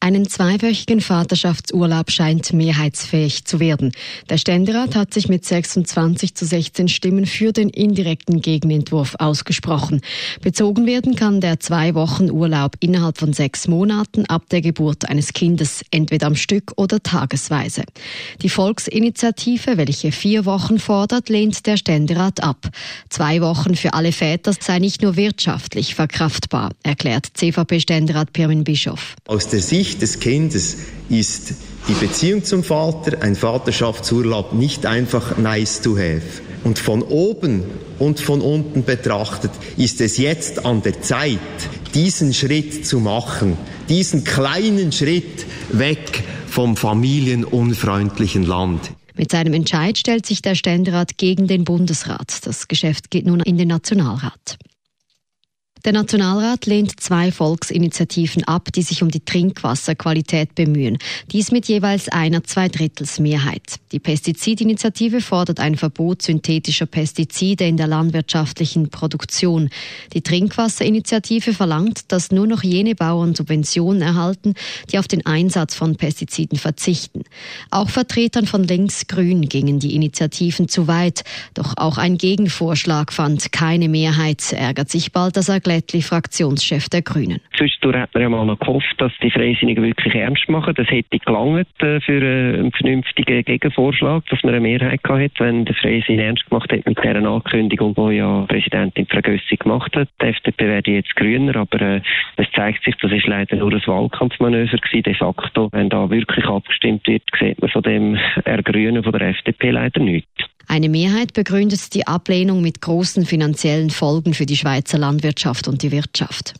Einen zweiwöchigen Vaterschaftsurlaub scheint mehrheitsfähig zu werden. Der Ständerat hat sich mit 26 zu 16 Stimmen für den indirekten Gegenentwurf ausgesprochen. Bezogen werden kann der zwei Wochen Urlaub innerhalb von sechs Monaten ab der Geburt eines Kindes, entweder am Stück oder tagesweise. Die Volksinitiative, welche vier Wochen fordert, lehnt der Ständerat ab. Zwei Wochen für alle Väter sei nicht nur wirtschaftlich verkraftbar, erklärt CVP-Ständerat Pirmin Bischof. Aus der Sicht Sicht des Kindes ist die Beziehung zum Vater, ein Vaterschaftsurlaub nicht einfach nice to have. Und von oben und von unten betrachtet ist es jetzt an der Zeit, diesen Schritt zu machen, diesen kleinen Schritt weg vom familienunfreundlichen Land. Mit seinem Entscheid stellt sich der Ständerat gegen den Bundesrat. Das Geschäft geht nun in den Nationalrat. Der Nationalrat lehnt zwei Volksinitiativen ab, die sich um die Trinkwasserqualität bemühen. Dies mit jeweils einer Zweidrittelsmehrheit. Die Pestizidinitiative fordert ein Verbot synthetischer Pestizide in der landwirtschaftlichen Produktion. Die Trinkwasserinitiative verlangt, dass nur noch jene Bauern Subventionen erhalten, die auf den Einsatz von Pestiziden verzichten. Auch Vertretern von Links-Grün gingen die Initiativen zu weit. Doch auch ein Gegenvorschlag fand keine Mehrheit, ärgert sich bald das Erklären Blättli, Fraktionschef der Grünen. Zwischendurch hat man ja mal noch gehofft, dass die Freisinnigen wirklich ernst machen. Das hätte gelangt äh, für äh, einen vernünftigen Gegenvorschlag, dass man eine Mehrheit gehabt wenn der Freisinn ernst gemacht hätte mit dieser Ankündigung, die ja Präsidentin Frau Gössi gemacht hat. Die FDP werde jetzt grüner, aber äh, es zeigt sich, das ist leider nur ein Wahlkampfmanöver gewesen. De facto, wenn da wirklich abgestimmt wird, sieht man von dem Ergrünen von der FDP leider nichts. Eine Mehrheit begründet die Ablehnung mit großen finanziellen Folgen für die Schweizer Landwirtschaft und die Wirtschaft.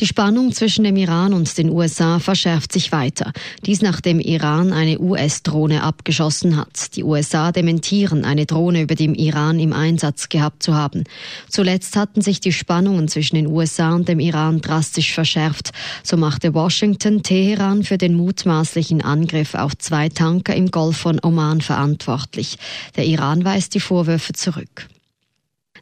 Die Spannung zwischen dem Iran und den USA verschärft sich weiter. Dies nachdem Iran eine US-Drohne abgeschossen hat. Die USA dementieren, eine Drohne über dem Iran im Einsatz gehabt zu haben. Zuletzt hatten sich die Spannungen zwischen den USA und dem Iran drastisch verschärft. So machte Washington Teheran für den mutmaßlichen Angriff auf zwei Tanker im Golf von Oman verantwortlich. Der Iran weist die Vorwürfe zurück.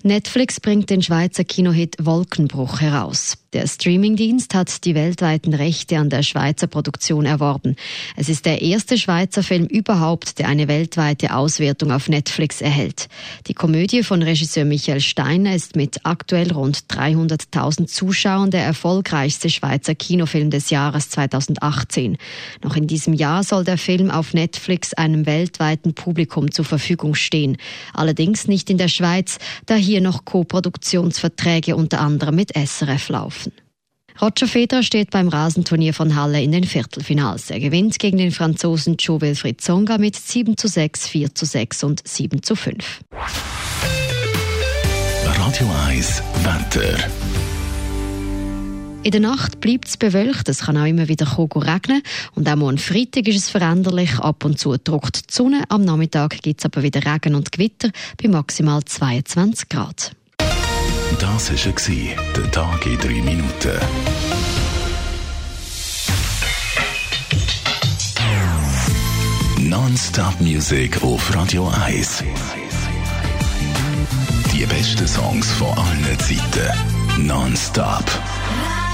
Netflix bringt den Schweizer Kinohit Wolkenbruch heraus. Der Streamingdienst hat die weltweiten Rechte an der Schweizer Produktion erworben. Es ist der erste Schweizer Film überhaupt, der eine weltweite Auswertung auf Netflix erhält. Die Komödie von Regisseur Michael Steiner ist mit aktuell rund 300.000 Zuschauern der erfolgreichste Schweizer Kinofilm des Jahres 2018. Noch in diesem Jahr soll der Film auf Netflix einem weltweiten Publikum zur Verfügung stehen. Allerdings nicht in der Schweiz, da hier noch Co-Produktionsverträge unter anderem mit SRF laufen. Roger Federer steht beim Rasenturnier von Halle in den Viertelfinals. Er gewinnt gegen den Franzosen Joe Wilfried Zonga mit 7 zu 6, 4 zu 6 und 7 zu 5. Radio 1 Wetter. In der Nacht bleibt es bewölkt, es kann auch immer wieder regnen und auch am Freitag ist es veränderlich, ab und zu druckt die Sonne, am Nachmittag gibt es aber wieder Regen und Gewitter bei maximal 22 Grad. Das war der Tag in drei Minuten. Non-Stop Music auf Radio 1. Die besten Songs von allen Zeiten. Non-Stop.